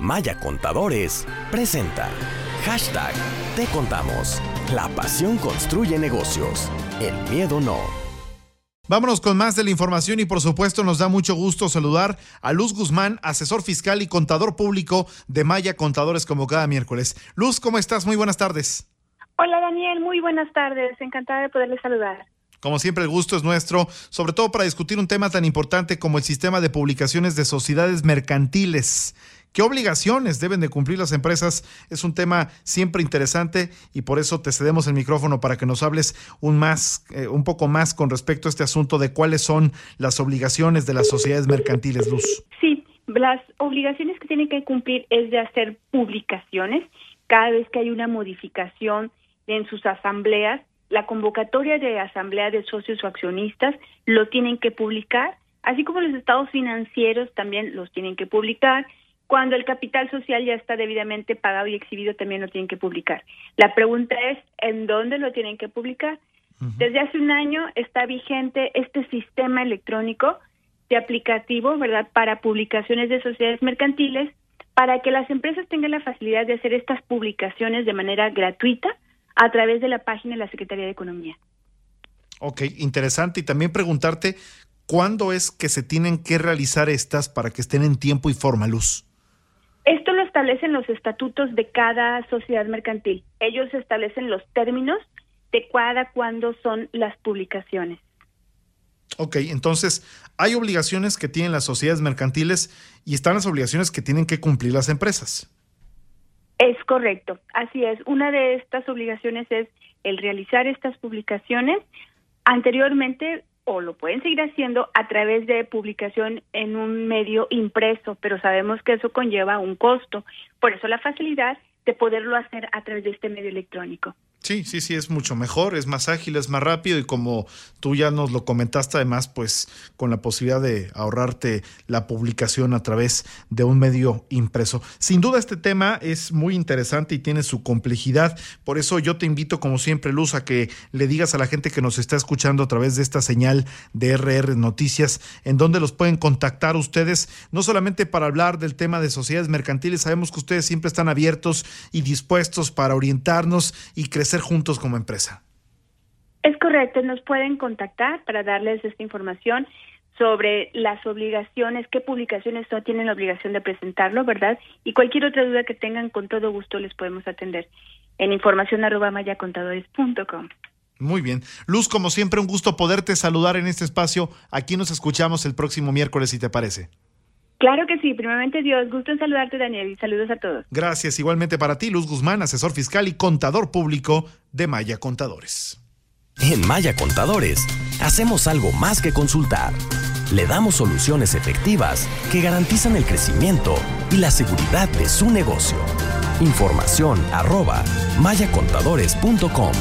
Maya Contadores presenta hashtag Te Contamos. La pasión construye negocios. El miedo no. Vámonos con más de la información y por supuesto nos da mucho gusto saludar a Luz Guzmán, asesor fiscal y contador público de Maya Contadores como cada miércoles. Luz, ¿cómo estás? Muy buenas tardes. Hola Daniel, muy buenas tardes. Encantada de poderle saludar. Como siempre, el gusto es nuestro, sobre todo para discutir un tema tan importante como el sistema de publicaciones de sociedades mercantiles. ¿Qué obligaciones deben de cumplir las empresas? Es un tema siempre interesante y por eso te cedemos el micrófono para que nos hables un, más, eh, un poco más con respecto a este asunto de cuáles son las obligaciones de las sociedades mercantiles, Luz. Sí, las obligaciones que tienen que cumplir es de hacer publicaciones cada vez que hay una modificación en sus asambleas. La convocatoria de asamblea de socios o accionistas lo tienen que publicar, así como los estados financieros también los tienen que publicar cuando el capital social ya está debidamente pagado y exhibido, también lo tienen que publicar. La pregunta es, ¿en dónde lo tienen que publicar? Desde hace un año está vigente este sistema electrónico de aplicativo, ¿verdad?, para publicaciones de sociedades mercantiles, para que las empresas tengan la facilidad de hacer estas publicaciones de manera gratuita a través de la página de la Secretaría de Economía. Ok, interesante. Y también preguntarte, ¿cuándo es que se tienen que realizar estas para que estén en tiempo y forma, Luz? Esto lo establecen los estatutos de cada sociedad mercantil. Ellos establecen los términos de cada cuándo son las publicaciones. Ok, entonces hay obligaciones que tienen las sociedades mercantiles y están las obligaciones que tienen que cumplir las empresas. Es correcto, así es. Una de estas obligaciones es el realizar estas publicaciones. Anteriormente o lo pueden seguir haciendo a través de publicación en un medio impreso, pero sabemos que eso conlleva un costo. Por eso la facilidad de poderlo hacer a través de este medio electrónico. Sí, sí, sí, es mucho mejor, es más ágil, es más rápido y como tú ya nos lo comentaste, además, pues con la posibilidad de ahorrarte la publicación a través de un medio impreso. Sin duda este tema es muy interesante y tiene su complejidad, por eso yo te invito, como siempre, Luz, a que le digas a la gente que nos está escuchando a través de esta señal de RR Noticias, en donde los pueden contactar ustedes, no solamente para hablar del tema de sociedades mercantiles, sabemos que ustedes siempre están abiertos y dispuestos para orientarnos y crecer ser juntos como empresa. Es correcto, nos pueden contactar para darles esta información sobre las obligaciones, qué publicaciones no tienen la obligación de presentarlo, ¿verdad? Y cualquier otra duda que tengan, con todo gusto les podemos atender en información arroba mayacontadores.com. Muy bien. Luz, como siempre, un gusto poderte saludar en este espacio. Aquí nos escuchamos el próximo miércoles, si te parece. Claro que sí, primeramente Dios, gusto en saludarte Daniel y saludos a todos. Gracias igualmente para ti, Luz Guzmán, asesor fiscal y contador público de Maya Contadores. En Maya Contadores, hacemos algo más que consultar. Le damos soluciones efectivas que garantizan el crecimiento y la seguridad de su negocio. Información arroba mayacontadores.com